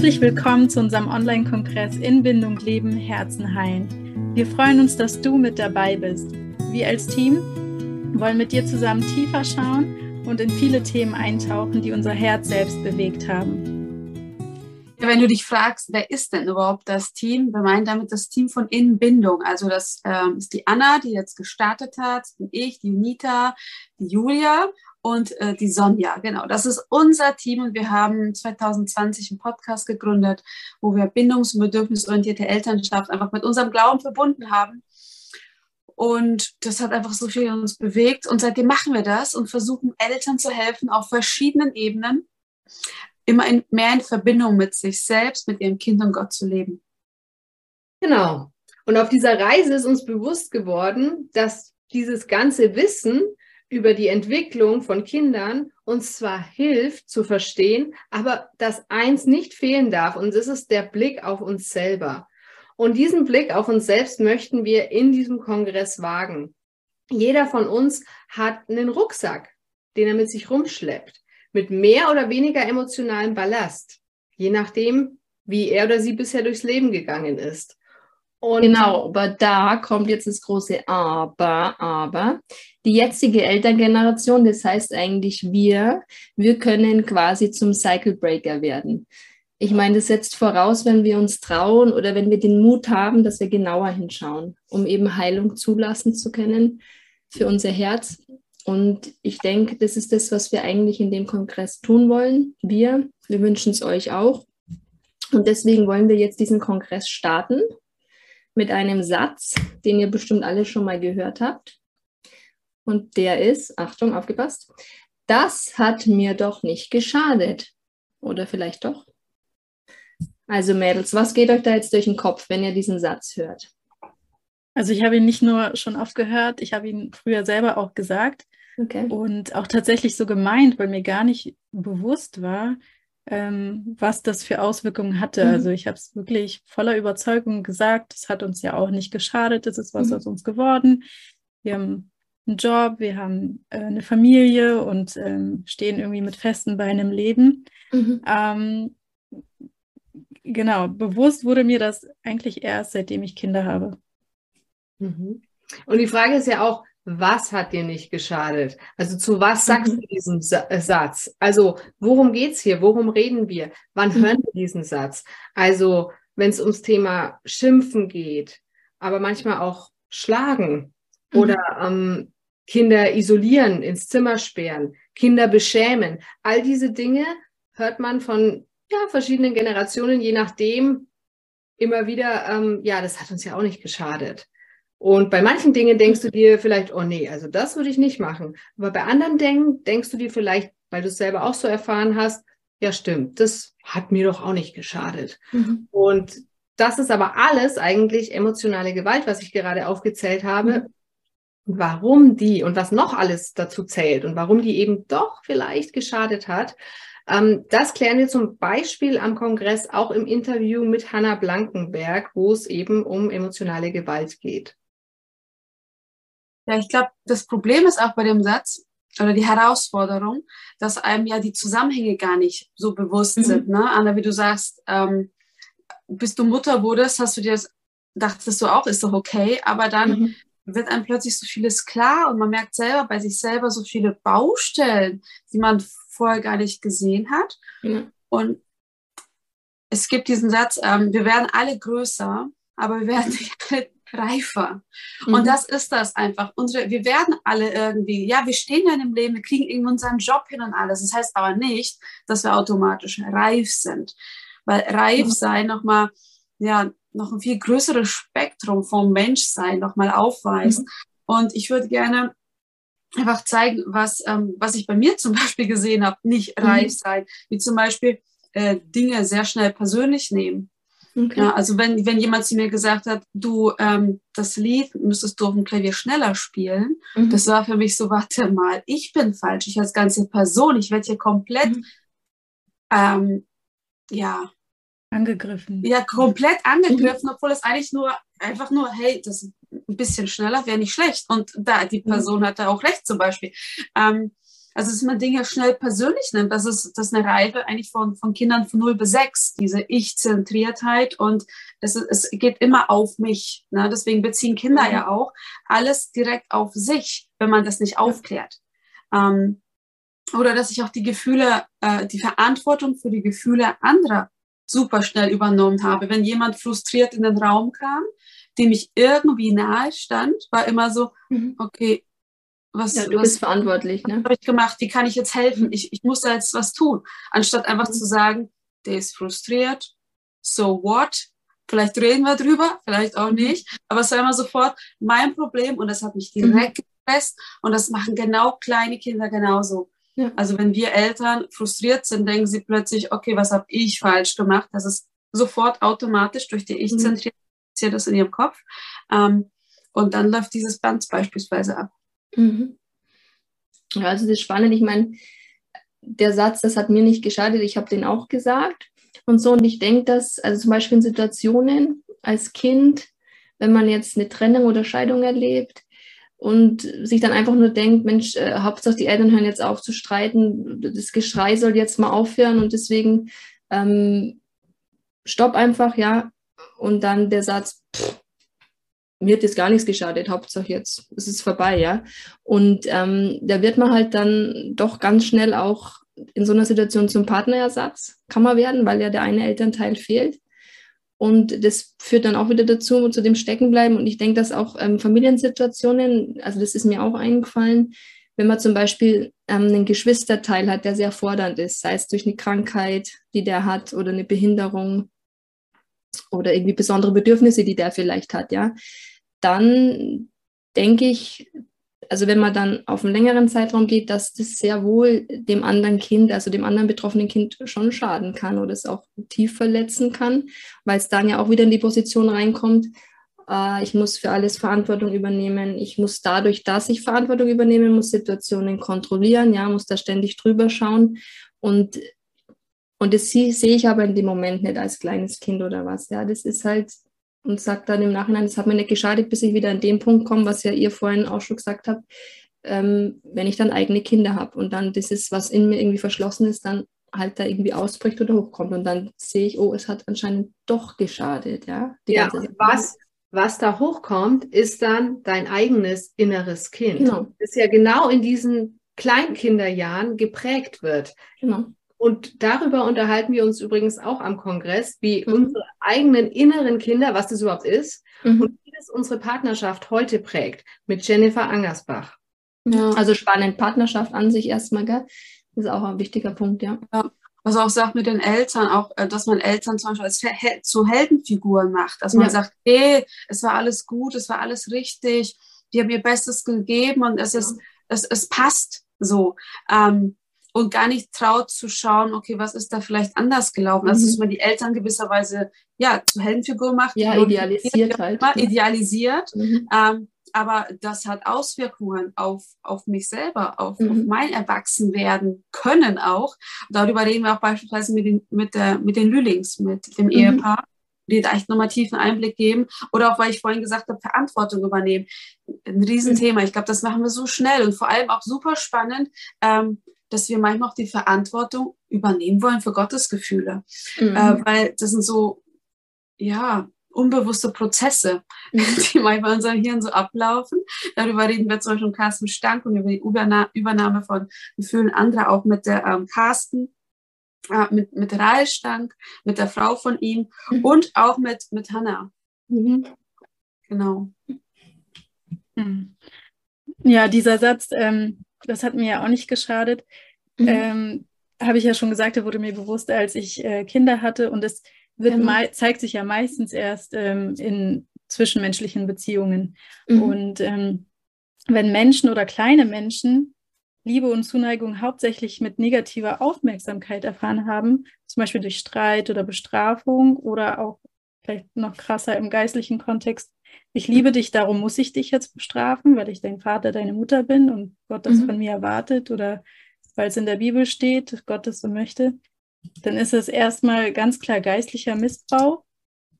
Herzlich willkommen zu unserem Online-Kongress in Bindung Leben, Herzen heilen. Wir freuen uns, dass du mit dabei bist. Wir als Team wollen mit dir zusammen tiefer schauen und in viele Themen eintauchen, die unser Herz selbst bewegt haben. Ja, wenn du dich fragst, wer ist denn überhaupt das Team? Wir meinen damit das Team von Innenbindung. Also das ähm, ist die Anna, die jetzt gestartet hat, bin ich, die Junita, die Julia und äh, die Sonja. Genau, das ist unser Team und wir haben 2020 einen Podcast gegründet, wo wir bindungs- und bedürfnisorientierte Elternschaft einfach mit unserem Glauben verbunden haben. Und das hat einfach so viel in uns bewegt. Und seitdem machen wir das und versuchen Eltern zu helfen auf verschiedenen Ebenen, immer in, mehr in Verbindung mit sich selbst, mit ihrem Kind und Gott zu leben. Genau. Und auf dieser Reise ist uns bewusst geworden, dass dieses ganze Wissen über die Entwicklung von Kindern uns zwar hilft zu verstehen, aber dass eins nicht fehlen darf und das ist der Blick auf uns selber. Und diesen Blick auf uns selbst möchten wir in diesem Kongress wagen. Jeder von uns hat einen Rucksack, den er mit sich rumschleppt, mit mehr oder weniger emotionalem Ballast, je nachdem, wie er oder sie bisher durchs Leben gegangen ist. Und genau, aber da kommt jetzt das große Aber, aber die jetzige Elterngeneration, das heißt eigentlich wir, wir können quasi zum Cycle Breaker werden. Ich meine, das setzt voraus, wenn wir uns trauen oder wenn wir den Mut haben, dass wir genauer hinschauen, um eben Heilung zulassen zu können für unser Herz. Und ich denke, das ist das, was wir eigentlich in dem Kongress tun wollen. Wir, wir wünschen es euch auch. Und deswegen wollen wir jetzt diesen Kongress starten mit einem Satz, den ihr bestimmt alle schon mal gehört habt. Und der ist, Achtung, aufgepasst, das hat mir doch nicht geschadet. Oder vielleicht doch? Also Mädels, was geht euch da jetzt durch den Kopf, wenn ihr diesen Satz hört? Also ich habe ihn nicht nur schon oft gehört, ich habe ihn früher selber auch gesagt okay. und auch tatsächlich so gemeint, weil mir gar nicht bewusst war, ähm, was das für Auswirkungen hatte. Mhm. Also ich habe es wirklich voller Überzeugung gesagt, es hat uns ja auch nicht geschadet, es ist was mhm. aus uns geworden. Wir haben einen Job, wir haben äh, eine Familie und ähm, stehen irgendwie mit festen Beinen im Leben. Mhm. Ähm, genau, bewusst wurde mir das eigentlich erst, seitdem ich Kinder habe. Mhm. Und die Frage ist ja auch, was hat dir nicht geschadet? Also zu was sagst mhm. du diesen äh, Satz? Also worum geht es hier? Worum reden wir? Wann mhm. hören wir diesen Satz? Also wenn es ums Thema Schimpfen geht, aber manchmal auch Schlagen mhm. oder ähm, Kinder isolieren, ins Zimmer sperren, Kinder beschämen. All diese Dinge hört man von ja, verschiedenen Generationen, je nachdem, immer wieder, ähm, ja, das hat uns ja auch nicht geschadet. Und bei manchen Dingen denkst du dir vielleicht, oh nee, also das würde ich nicht machen. Aber bei anderen Dingen denkst du dir vielleicht, weil du es selber auch so erfahren hast, ja stimmt, das hat mir doch auch nicht geschadet. Mhm. Und das ist aber alles eigentlich emotionale Gewalt, was ich gerade aufgezählt habe. Mhm. Warum die und was noch alles dazu zählt und warum die eben doch vielleicht geschadet hat, ähm, das klären wir zum Beispiel am Kongress auch im Interview mit Hanna Blankenberg, wo es eben um emotionale Gewalt geht. Ja, ich glaube, das Problem ist auch bei dem Satz oder die Herausforderung, dass einem ja die Zusammenhänge gar nicht so bewusst mhm. sind. Ne? Anna, wie du sagst, ähm, bis du Mutter wurdest, hast du dir das, dachtest du auch, ist doch okay, aber dann mhm. wird einem plötzlich so vieles klar und man merkt selber bei sich selber so viele Baustellen, die man vorher gar nicht gesehen hat. Mhm. Und es gibt diesen Satz, ähm, wir werden alle größer, aber wir werden nicht alle reifer. Mhm. Und das ist das einfach. Unsere, wir werden alle irgendwie, ja, wir stehen ja in dem Leben, wir kriegen irgendwie unseren Job hin und alles. Das heißt aber nicht, dass wir automatisch reif sind. Weil reif mhm. sein nochmal, ja, noch ein viel größeres Spektrum vom Menschsein nochmal aufweist. Mhm. Und ich würde gerne einfach zeigen, was, ähm, was ich bei mir zum Beispiel gesehen habe, nicht mhm. reif sein, wie zum Beispiel äh, Dinge sehr schnell persönlich nehmen. Okay. Ja, also wenn, wenn jemand zu mir gesagt hat, du, ähm, das Lied müsstest du auf dem Klavier schneller spielen, mhm. das war für mich so, warte mal, ich bin falsch, ich als ganze Person, ich werde hier komplett, mhm. ähm, ja. Angegriffen. Ja, komplett angegriffen, mhm. obwohl es eigentlich nur, einfach nur, hey, das ein bisschen schneller wäre nicht schlecht. Und da, die mhm. Person hatte auch recht zum Beispiel. Ähm, also dass man Dinge schnell persönlich nimmt. Das ist, das ist eine Reife eigentlich von, von Kindern von 0 bis 6, diese Ich-Zentriertheit und es, es geht immer auf mich. Ne? Deswegen beziehen Kinder mhm. ja auch alles direkt auf sich, wenn man das nicht aufklärt. Ähm, oder dass ich auch die Gefühle, äh, die Verantwortung für die Gefühle anderer super schnell übernommen habe. Wenn jemand frustriert in den Raum kam, dem ich irgendwie nahe stand, war immer so, mhm. okay, was, ja, du was, bist verantwortlich, ne? habe ich gemacht? Wie kann ich jetzt helfen? Ich, ich muss da jetzt was tun. Anstatt einfach mhm. zu sagen, der ist frustriert, so what? Vielleicht reden wir drüber, vielleicht auch mhm. nicht. Aber es war immer sofort mein Problem und das hat mich mhm. direkt mhm. Und das machen genau kleine Kinder genauso. Ja. Also wenn wir Eltern frustriert sind, denken sie plötzlich, okay, was habe ich falsch gemacht? Das ist sofort automatisch durch die Ich-Zentrierung mhm. das in ihrem Kopf. Ähm, und dann läuft dieses Band beispielsweise ab. Mhm. Ja, also das ist spannend. Ich meine, der Satz, das hat mir nicht geschadet, ich habe den auch gesagt. Und so, und ich denke, dass, also zum Beispiel in Situationen als Kind, wenn man jetzt eine Trennung oder Scheidung erlebt und sich dann einfach nur denkt, Mensch, äh, Hauptsache die Eltern hören jetzt auf zu streiten, das Geschrei soll jetzt mal aufhören und deswegen ähm, stopp einfach, ja. Und dann der Satz, pff, mir hat jetzt gar nichts geschadet, Hauptsache jetzt ist es vorbei, ja. Und ähm, da wird man halt dann doch ganz schnell auch in so einer Situation zum Partnerersatz, kann man werden, weil ja der eine Elternteil fehlt. Und das führt dann auch wieder dazu, zu dem Steckenbleiben. Und ich denke, dass auch ähm, Familiensituationen, also das ist mir auch eingefallen, wenn man zum Beispiel ähm, einen Geschwisterteil hat, der sehr fordernd ist, sei es durch eine Krankheit, die der hat, oder eine Behinderung oder irgendwie besondere Bedürfnisse, die der vielleicht hat, ja, dann denke ich, also wenn man dann auf einen längeren Zeitraum geht, dass das sehr wohl dem anderen Kind, also dem anderen betroffenen Kind schon schaden kann oder es auch tief verletzen kann, weil es dann ja auch wieder in die Position reinkommt, äh, ich muss für alles Verantwortung übernehmen, ich muss dadurch, dass ich Verantwortung übernehme, muss Situationen kontrollieren, ja, muss da ständig drüber schauen und und das sehe ich aber in dem Moment nicht als kleines Kind oder was. Ja, das ist halt und sagt dann im Nachhinein, das hat mir nicht geschadet, bis ich wieder an den Punkt komme, was ja ihr vorhin auch schon gesagt habt, ähm, wenn ich dann eigene Kinder habe und dann das ist, was in mir irgendwie verschlossen ist, dann halt da irgendwie ausbricht oder hochkommt und dann sehe ich, oh, es hat anscheinend doch geschadet, ja. ja, was, was da hochkommt, ist dann dein eigenes inneres Kind, genau. das ja genau in diesen Kleinkinderjahren geprägt wird. Genau. Und darüber unterhalten wir uns übrigens auch am Kongress, wie mhm. unsere eigenen inneren Kinder, was das überhaupt ist mhm. und wie das unsere Partnerschaft heute prägt, mit Jennifer Angersbach. Ja. Also spannend, Partnerschaft an sich erstmal, gell? Das ist auch ein wichtiger Punkt, ja. ja. Was auch sagt mit den Eltern, auch, äh, dass man Eltern zum Beispiel als zu Heldenfiguren macht, dass man ja. sagt, hey, es war alles gut, es war alles richtig, die haben ihr Bestes gegeben und es ist, es, es passt so. Ähm, und gar nicht traut zu schauen, okay, was ist da vielleicht anders gelaufen? Also, dass mhm. man die Eltern gewisserweise, ja, zur Heldenfigur macht. Ja, idealisiert halt. Immer, idealisiert. Mhm. Ähm, aber das hat Auswirkungen auf, auf mich selber, auf, mhm. auf mein Erwachsenwerden können auch. Darüber reden wir auch beispielsweise mit den, mit der, mit den Lülings, mit dem mhm. Ehepaar die da echt nochmal tiefen Einblick geben. Oder auch, weil ich vorhin gesagt habe, Verantwortung übernehmen. Ein Riesenthema. Ich glaube, das machen wir so schnell und vor allem auch super spannend, ähm, dass wir manchmal auch die Verantwortung übernehmen wollen für Gottesgefühle. Mhm. Äh, weil das sind so, ja, unbewusste Prozesse, mhm. die manchmal in unserem Hirn so ablaufen. Darüber reden wir zum Beispiel mit Carsten Stank und über die Übernahme von Gefühlen anderer, auch mit der ähm, Carsten, äh, mit, mit Rael Stank, mit der Frau von ihm mhm. und auch mit, mit Hannah. Mhm. Genau. Ja, dieser Satz, ähm, das hat mir ja auch nicht geschadet. Mhm. Ähm, Habe ich ja schon gesagt, da wurde mir bewusst, als ich äh, Kinder hatte. Und es wird mhm. zeigt sich ja meistens erst ähm, in zwischenmenschlichen Beziehungen. Mhm. Und ähm, wenn Menschen oder kleine Menschen Liebe und Zuneigung hauptsächlich mit negativer Aufmerksamkeit erfahren haben, zum Beispiel durch Streit oder Bestrafung oder auch vielleicht noch krasser im geistlichen Kontext ich liebe dich, darum muss ich dich jetzt bestrafen, weil ich dein Vater, deine Mutter bin und Gott das mhm. von mir erwartet oder weil es in der Bibel steht, Gott das so möchte, dann ist es erstmal ganz klar geistlicher Missbrauch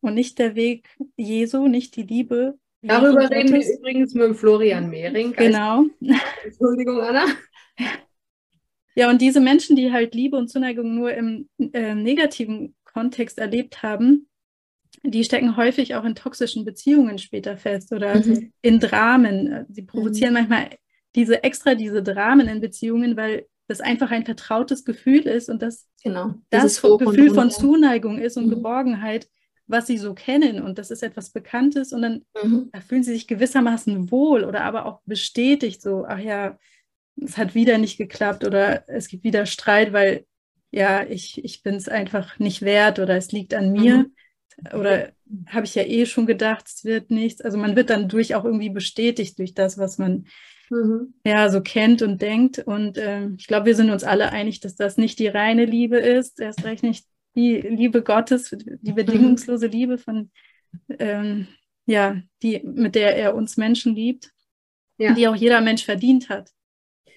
und nicht der Weg Jesu, nicht die Liebe. Darüber reden wir übrigens mit Florian Mehring. Genau. Entschuldigung, Anna. Ja, und diese Menschen, die halt Liebe und Zuneigung nur im äh, negativen Kontext erlebt haben, die stecken häufig auch in toxischen Beziehungen später fest oder mhm. in Dramen. Sie provozieren mhm. manchmal diese extra diese Dramen in Beziehungen, weil das einfach ein vertrautes Gefühl ist und das, genau. das Gefühl von Zuneigung ist und mhm. Geborgenheit, was sie so kennen und das ist etwas Bekanntes und dann mhm. da fühlen sie sich gewissermaßen wohl oder aber auch bestätigt, so, ach ja, es hat wieder nicht geklappt oder es gibt wieder Streit, weil ja, ich, ich bin es einfach nicht wert oder es liegt an mir. Oder habe ich ja eh schon gedacht, es wird nichts. Also man wird dann durch auch irgendwie bestätigt durch das, was man mhm. ja so kennt und denkt. Und äh, ich glaube, wir sind uns alle einig, dass das nicht die reine Liebe ist, erst recht nicht die Liebe Gottes, die bedingungslose mhm. Liebe von ähm, ja, die, mit der er uns Menschen liebt, ja. die auch jeder Mensch verdient hat.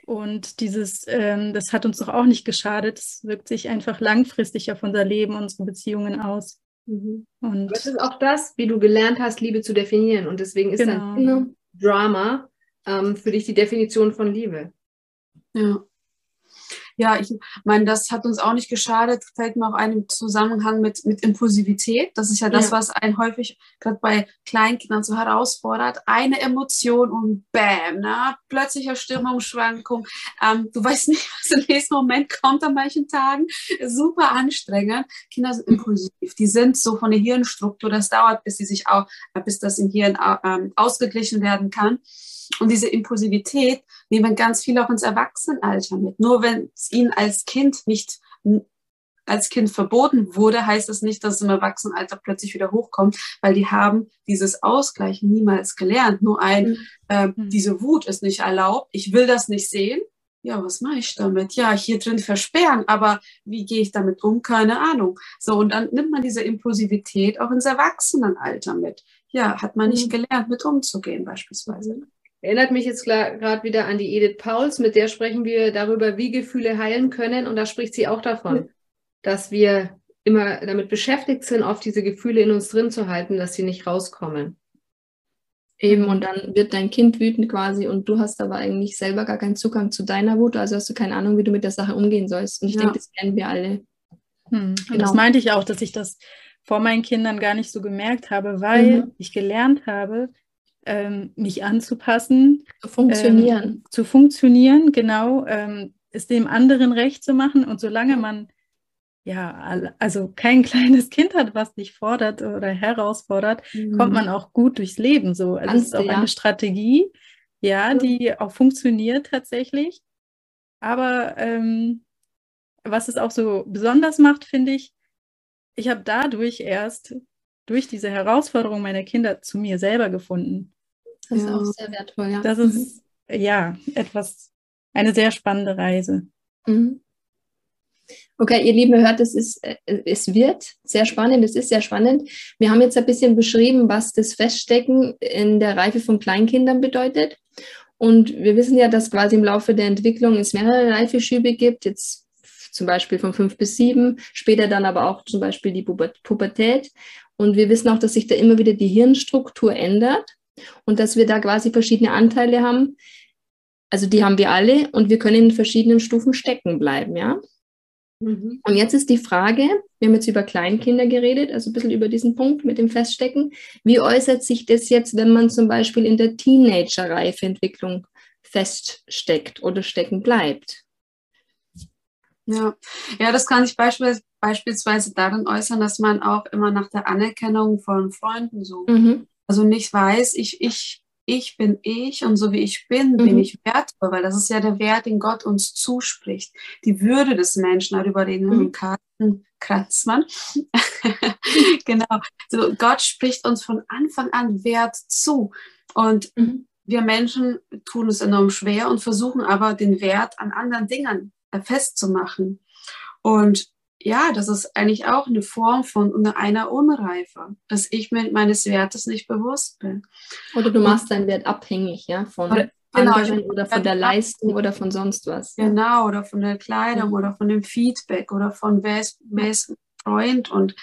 Und dieses, ähm, das hat uns doch auch nicht geschadet. Es wirkt sich einfach langfristig auf unser Leben, unsere Beziehungen aus. Mhm. Und das ist auch das, wie du gelernt hast, Liebe zu definieren. Und deswegen ist genau. dann Drama ähm, für dich die Definition von Liebe. Ja. Ja, ich meine, das hat uns auch nicht geschadet, fällt mir auch ein Zusammenhang mit, mit Impulsivität. Das ist ja das, ja. was einen häufig gerade bei Kleinkindern so herausfordert. Eine Emotion und bam, na, plötzliche Stimmungsschwankung. Ähm, du weißt nicht, was im nächsten Moment kommt an manchen Tagen. Super anstrengend. Kinder sind impulsiv. Die sind so von der Hirnstruktur, das dauert, bis sie sich auch, bis das im Hirn äh, ausgeglichen werden kann. Und diese Impulsivität nehmen ganz viele auch ins Erwachsenenalter mit. Nur wenn es ihnen als Kind nicht als Kind verboten wurde, heißt das nicht, dass es im Erwachsenenalter plötzlich wieder hochkommt, weil die haben dieses Ausgleichen niemals gelernt. Nur ein, mhm. äh, diese Wut ist nicht erlaubt, ich will das nicht sehen. Ja, was mache ich damit? Ja, hier drin versperren, aber wie gehe ich damit um? Keine Ahnung. So, und dann nimmt man diese Impulsivität auch ins Erwachsenenalter mit. Ja, hat man nicht mhm. gelernt, mit umzugehen beispielsweise. Erinnert mich jetzt gerade wieder an die Edith Pauls, mit der sprechen wir darüber, wie Gefühle heilen können. Und da spricht sie auch davon, dass wir immer damit beschäftigt sind, auf diese Gefühle in uns drin zu halten, dass sie nicht rauskommen. Eben, und dann wird dein Kind wütend quasi und du hast aber eigentlich selber gar keinen Zugang zu deiner Wut, also hast du keine Ahnung, wie du mit der Sache umgehen sollst. Und ich ja. denke, das kennen wir alle. Hm. Genau. Das meinte ich auch, dass ich das vor meinen Kindern gar nicht so gemerkt habe, weil mhm. ich gelernt habe, ähm, mich anzupassen. Zu funktionieren. Ähm, zu funktionieren, genau. Ähm, es dem anderen recht zu machen. Und solange man ja, also kein kleines Kind hat, was dich fordert oder herausfordert, mhm. kommt man auch gut durchs Leben. So, also es ist auch ja. eine Strategie, ja, die auch funktioniert tatsächlich. Aber ähm, was es auch so besonders macht, finde ich, ich habe dadurch erst durch diese Herausforderung meiner Kinder zu mir selber gefunden. Das ist auch sehr wertvoll, ja. Das ist mhm. ja etwas, eine sehr spannende Reise. Mhm. Okay, ihr Lieben, hört, es, ist, äh, es wird sehr spannend, es ist sehr spannend. Wir haben jetzt ein bisschen beschrieben, was das Feststecken in der Reife von Kleinkindern bedeutet. Und wir wissen ja, dass quasi im Laufe der Entwicklung es mehrere Reifeschübe gibt, jetzt zum Beispiel von fünf bis sieben, später dann aber auch zum Beispiel die Pubertät. Und wir wissen auch, dass sich da immer wieder die Hirnstruktur ändert und dass wir da quasi verschiedene Anteile haben. Also die haben wir alle und wir können in verschiedenen Stufen stecken bleiben, ja. Mhm. Und jetzt ist die Frage, wir haben jetzt über Kleinkinder geredet, also ein bisschen über diesen Punkt mit dem Feststecken. Wie äußert sich das jetzt, wenn man zum Beispiel in der Teenager-Reifeentwicklung feststeckt oder stecken bleibt? Ja, ja, das kann sich beispielsweise darin äußern, dass man auch immer nach der Anerkennung von Freunden sucht. Mhm. Also nicht weiß, ich, ich, ich bin ich und so wie ich bin, mhm. bin ich wertvoll, weil das ist ja der Wert, den Gott uns zuspricht. Die Würde des Menschen, darüber reden wir mhm. mit Karten Kratzmann. genau. So, Gott spricht uns von Anfang an Wert zu. Und mhm. wir Menschen tun es enorm schwer und versuchen aber den Wert an anderen Dingen festzumachen. Und ja, das ist eigentlich auch eine Form von einer Unreife, dass ich mir meines Wertes nicht bewusst bin. Oder du machst deinen Wert abhängig, ja, von oder, genau, anderen oder von der Leistung oder von sonst was. Genau, oder von der Kleidung ja. oder von dem Feedback oder von wer ist, wer ist Freund und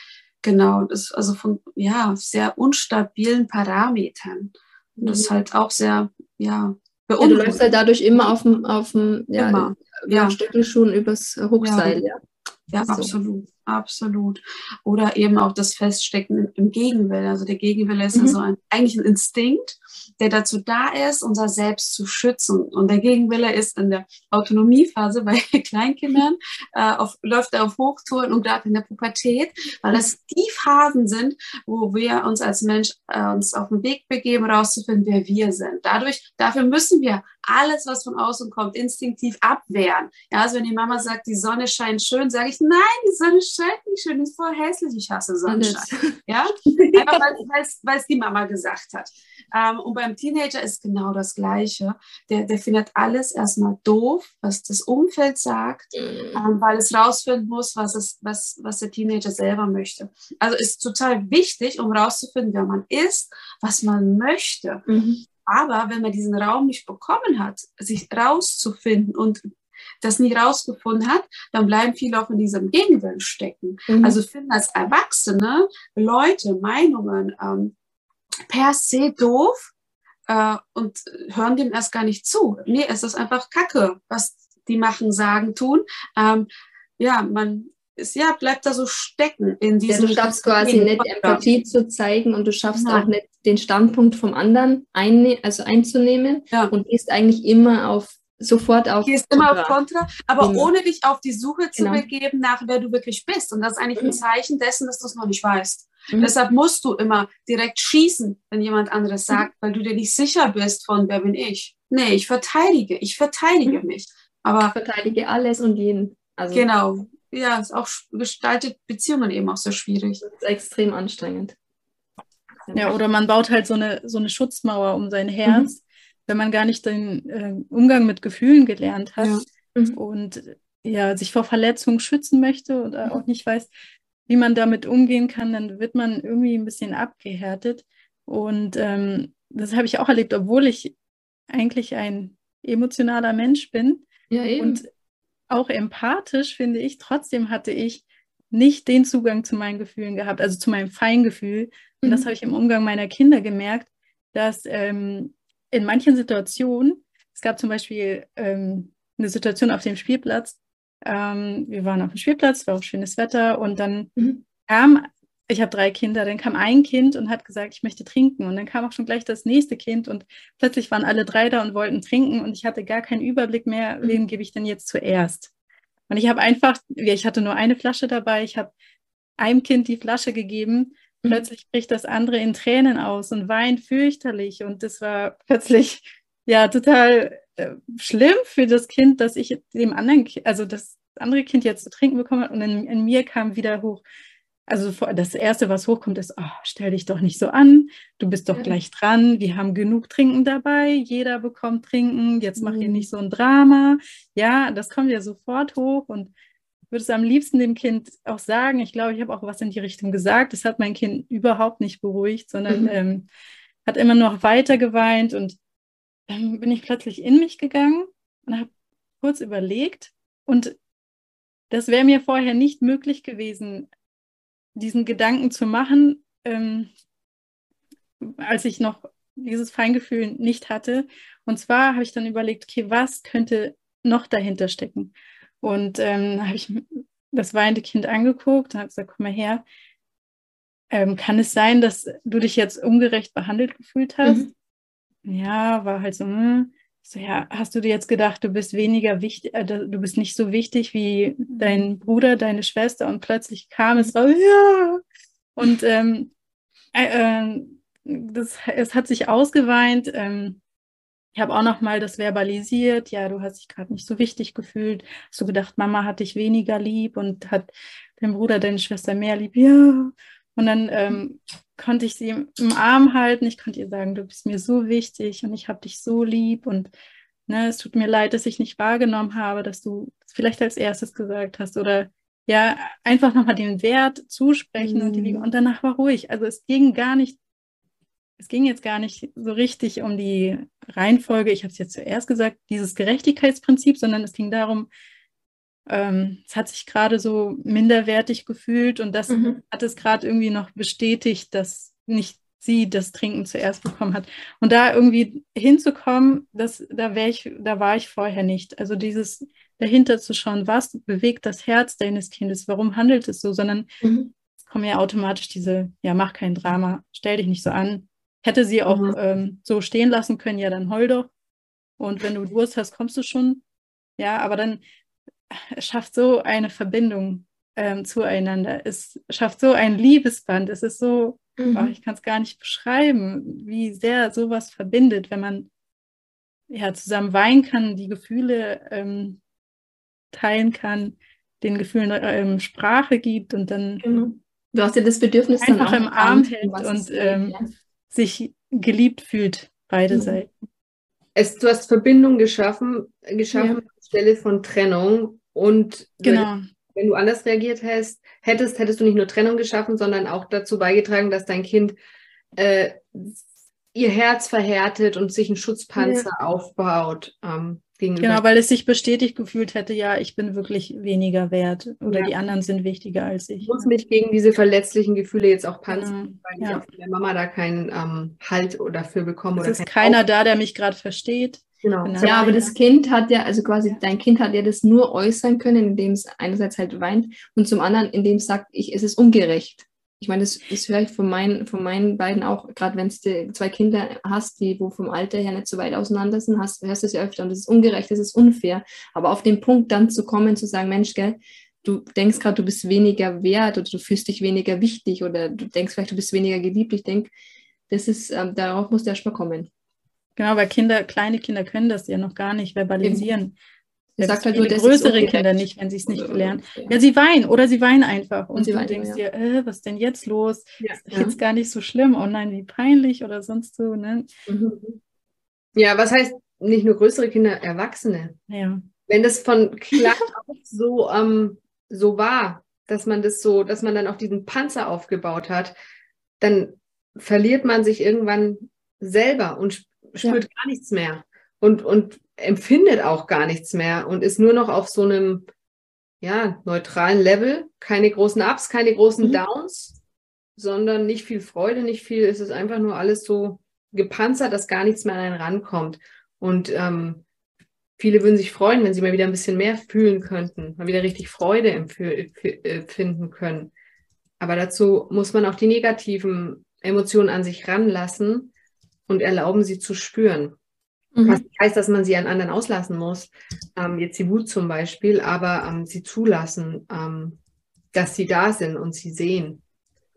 genau, das also von ja, sehr unstabilen Parametern. Und das ist mhm. halt auch sehr, ja, Ja, du läufst halt dadurch immer auf dem, auf dem ja, ja. Stöckelschuhen übers Hochseil, ja. Ja, so. absolut, absolut. Oder eben auch das Feststecken im Gegenwille. Also der Gegenwille ist mhm. ja so ein, eigentlich ein Instinkt, der dazu da ist, unser Selbst zu schützen. Und der Gegenwille ist in der Autonomiephase bei Kleinkindern, äh, auf, läuft er auf Hochtouren und gerade in der Pubertät, weil das die Phasen sind, wo wir uns als Mensch äh, uns auf den Weg begeben, rauszufinden, wer wir sind. Dadurch, dafür müssen wir alles, was von außen kommt, instinktiv abwehren. Ja, also wenn die Mama sagt, die Sonne scheint schön, sage ich, nein, die Sonne scheint nicht schön, ist voll hässlich, ich hasse Sonnenschein. Ja, einfach weil es die Mama gesagt hat. Ähm, und beim Teenager ist genau das Gleiche. Der, der findet alles erstmal doof, was das Umfeld sagt, mhm. ähm, weil es rausfinden muss, was, es, was, was der Teenager selber möchte. Also ist total wichtig, um rauszufinden, wer man ist, was man möchte. Mhm. Aber wenn man diesen Raum nicht bekommen hat, sich rauszufinden und das nie rausgefunden hat, dann bleiben viele auch in diesem Gegenwillen stecken. Mhm. Also finden als Erwachsene Leute Meinungen ähm, per se doof äh, und hören dem erst gar nicht zu. Nee, es ist einfach Kacke, was die machen, sagen, tun. Ähm, ja, man ist, ja, bleibt da so stecken in diesem. Ja, du schaffst quasi nicht Empathie zu zeigen und du schaffst Nein. auch nicht den Standpunkt vom anderen ein, also einzunehmen ja. und gehst eigentlich immer auf sofort auf Gehst Kontra. immer auf Kontra, aber immer. ohne dich auf die Suche zu genau. begeben nach wer du wirklich bist. Und das ist eigentlich ein mhm. Zeichen dessen, dass du es noch nicht weißt. Mhm. Deshalb musst du immer direkt schießen, wenn jemand anderes mhm. sagt, mhm. weil du dir nicht sicher bist von wer bin ich. Nee, ich verteidige, ich verteidige mhm. mich. Aber ich verteidige alles und jeden. Also genau. Ja, es auch gestaltet Beziehungen eben auch so schwierig. Das ist extrem anstrengend. Ja, oder man baut halt so eine, so eine Schutzmauer um sein Herz, mhm. Wenn man gar nicht den äh, Umgang mit Gefühlen gelernt hat ja. mhm. und ja, sich vor Verletzungen schützen möchte oder auch nicht weiß, wie man damit umgehen kann, dann wird man irgendwie ein bisschen abgehärtet. Und ähm, das habe ich auch erlebt, obwohl ich eigentlich ein emotionaler Mensch bin ja, und auch empathisch, finde ich. Trotzdem hatte ich nicht den Zugang zu meinen Gefühlen gehabt, also zu meinem Feingefühl. Und mhm. das habe ich im Umgang meiner Kinder gemerkt, dass ähm, in manchen Situationen, es gab zum Beispiel ähm, eine Situation auf dem Spielplatz, ähm, wir waren auf dem Spielplatz, war auch schönes Wetter und dann mhm. kam, ich habe drei Kinder, dann kam ein Kind und hat gesagt, ich möchte trinken und dann kam auch schon gleich das nächste Kind und plötzlich waren alle drei da und wollten trinken und ich hatte gar keinen Überblick mehr, mhm. wem gebe ich denn jetzt zuerst. Und ich habe einfach, ich hatte nur eine Flasche dabei, ich habe einem Kind die Flasche gegeben. Plötzlich bricht das andere in Tränen aus und weint fürchterlich und das war plötzlich ja total äh, schlimm für das Kind, dass ich dem anderen, also das andere Kind jetzt zu trinken bekommen hat und in, in mir kam wieder hoch. Also das Erste, was hochkommt, ist, oh, stell dich doch nicht so an, du bist doch ja. gleich dran, wir haben genug Trinken dabei, jeder bekommt Trinken, jetzt mach mhm. hier nicht so ein Drama. Ja, das kommt ja sofort hoch und würde es am liebsten dem Kind auch sagen. Ich glaube, ich habe auch was in die Richtung gesagt. Das hat mein Kind überhaupt nicht beruhigt, sondern mhm. ähm, hat immer noch weiter geweint und dann bin ich plötzlich in mich gegangen und habe kurz überlegt und das wäre mir vorher nicht möglich gewesen, diesen Gedanken zu machen, ähm, als ich noch dieses Feingefühl nicht hatte. Und zwar habe ich dann überlegt, okay, was könnte noch dahinter stecken? Und ähm, habe ich das weinende Kind angeguckt und habe gesagt, komm mal her, ähm, kann es sein, dass du dich jetzt ungerecht behandelt gefühlt hast? Mhm ja, war halt so, hm. so, ja, hast du dir jetzt gedacht, du bist weniger wichtig, äh, du bist nicht so wichtig wie dein Bruder, deine Schwester und plötzlich kam es raus, ja. Und ähm, äh, äh, das, es hat sich ausgeweint. Ähm, ich habe auch noch mal das verbalisiert. Ja, du hast dich gerade nicht so wichtig gefühlt. Hast du gedacht, Mama hat dich weniger lieb und hat dein Bruder, deine Schwester mehr lieb? Ja. Und dann ähm, konnte ich sie im Arm halten. Ich konnte ihr sagen, du bist mir so wichtig und ich habe dich so lieb und ne, es tut mir leid, dass ich nicht wahrgenommen habe, dass du es vielleicht als erstes gesagt hast oder ja, einfach nochmal den Wert zusprechen mhm. und die Liebe. Mhm. Und danach war ruhig. Also es ging gar nicht, es ging jetzt gar nicht so richtig um die Reihenfolge, ich habe es jetzt zuerst gesagt, dieses Gerechtigkeitsprinzip, sondern es ging darum, ähm, es hat sich gerade so minderwertig gefühlt und das mhm. hat es gerade irgendwie noch bestätigt, dass nicht sie das Trinken zuerst bekommen hat. Und da irgendwie hinzukommen, das, da, ich, da war ich vorher nicht. Also dieses dahinter zu schauen, was bewegt das Herz deines Kindes, warum handelt es so, sondern mhm. es kommen ja automatisch diese, ja, mach kein Drama, stell dich nicht so an. Hätte sie auch mhm. ähm, so stehen lassen können, ja, dann heul doch. Und wenn du Durst hast, kommst du schon. Ja, aber dann es schafft so eine Verbindung ähm, zueinander. Es schafft so ein Liebesband. Es ist so, mhm. oh, ich kann es gar nicht beschreiben, wie sehr sowas verbindet, wenn man ja zusammen weinen kann, die Gefühle ähm, teilen kann, den Gefühlen ähm, Sprache gibt und dann genau. du hast ja das Bedürfnis einfach im Arm hält und ähm, ja. Sich geliebt fühlt, beide mhm. Seiten. Es, du hast Verbindung geschaffen, geschaffen ja. anstelle von Trennung und genau. wenn, wenn du anders reagiert hast, hättest, hättest du nicht nur Trennung geschaffen, sondern auch dazu beigetragen, dass dein Kind äh, ihr Herz verhärtet und sich einen Schutzpanzer ja. aufbaut. Ähm, genau, weil es sich bestätigt gefühlt hätte, ja, ich bin wirklich weniger wert oder ja. die anderen sind wichtiger als ich. Ich muss mich gegen diese verletzlichen Gefühle jetzt auch panzern, genau. weil ja. ich auch von der Mama da keinen ähm, Halt dafür bekomme. Es ist keiner Auf da, der mich gerade versteht. Genau. genau. Ja, aber das Kind hat ja, also quasi dein Kind hat ja das nur äußern können, indem es einerseits halt weint und zum anderen, indem es sagt, ich, es ist ungerecht. Ich meine, das, höre ich von meinen, von meinen beiden auch, gerade wenn du zwei Kinder hast, die wo vom Alter her nicht so weit auseinander sind, hast, hörst du es ja öfter und das ist ungerecht, das ist unfair. Aber auf den Punkt dann zu kommen, zu sagen, Mensch, gell, du denkst gerade, du bist weniger wert oder du fühlst dich weniger wichtig oder du denkst vielleicht, du bist weniger geliebt. Ich denke, das ist, ähm, darauf musst du erstmal kommen. Genau, weil Kinder, kleine Kinder können das ja noch gar nicht verbalisieren. Sie sagt halt nur, größere Kinder nicht, wenn sie es nicht lernen. Ja, sie weinen oder sie weinen einfach. Und, und du weinen, denkst ja. dir, äh, was ist denn jetzt los? Ja, ist jetzt gar nicht so schlimm. Oh nein, wie peinlich oder sonst so. Ne? Mhm. Ja, was heißt nicht nur größere Kinder, Erwachsene? Ja. Wenn das von klein auf so, ähm, so war, dass man das so, dass man dann auch diesen Panzer aufgebaut hat, dann verliert man sich irgendwann selber und spürt gar nichts mehr und, und empfindet auch gar nichts mehr und ist nur noch auf so einem ja, neutralen Level. Keine großen Ups, keine großen mhm. Downs, sondern nicht viel Freude, nicht viel, es ist einfach nur alles so gepanzert, dass gar nichts mehr an einen rankommt. Und ähm, viele würden sich freuen, wenn sie mal wieder ein bisschen mehr fühlen könnten, mal wieder richtig Freude empfinden äh, können. Aber dazu muss man auch die negativen Emotionen an sich ranlassen und erlauben, sie zu spüren. Mhm. Was nicht heißt, dass man sie an anderen auslassen muss. Ähm, jetzt die Wut zum Beispiel, aber ähm, sie zulassen, ähm, dass sie da sind und sie sehen.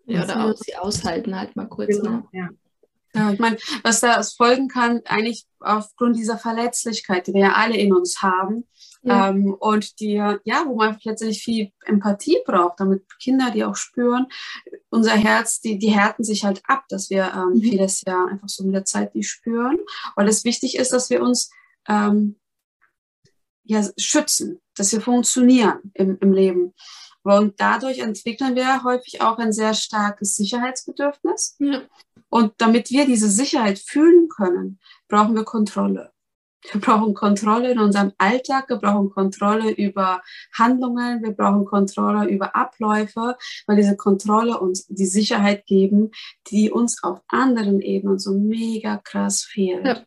Ja, oder auch sie aushalten halt mal kurz. Genau, ne? ja. Ja, ich meine, was da folgen kann, eigentlich aufgrund dieser Verletzlichkeit, die wir ja alle in uns haben, ja. Ähm, und die, ja, wo man letztendlich viel Empathie braucht, damit Kinder, die auch spüren, unser Herz, die, die härten sich halt ab, dass wir ähm, mhm. vieles ja einfach so mit der Zeit nicht spüren. Weil es wichtig ist, dass wir uns ähm, ja, schützen, dass wir funktionieren im, im Leben. Und dadurch entwickeln wir häufig auch ein sehr starkes Sicherheitsbedürfnis. Ja. Und damit wir diese Sicherheit fühlen können, brauchen wir Kontrolle. Wir brauchen Kontrolle in unserem Alltag, wir brauchen Kontrolle über Handlungen, wir brauchen Kontrolle über Abläufe, weil diese Kontrolle uns die Sicherheit geben, die uns auf anderen Ebenen so mega krass fehlt. Ja.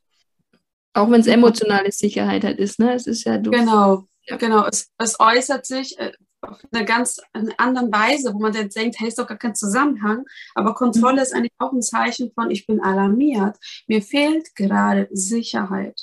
Auch wenn es emotionale Sicherheit halt ist, ne? Es ist ja du. Genau, ja. genau. Es, es äußert sich äh, auf eine ganz eine andere Weise, wo man dann denkt, hey, ist doch gar kein Zusammenhang. Aber Kontrolle mhm. ist eigentlich auch ein Zeichen von, ich bin alarmiert. Mir fehlt gerade Sicherheit.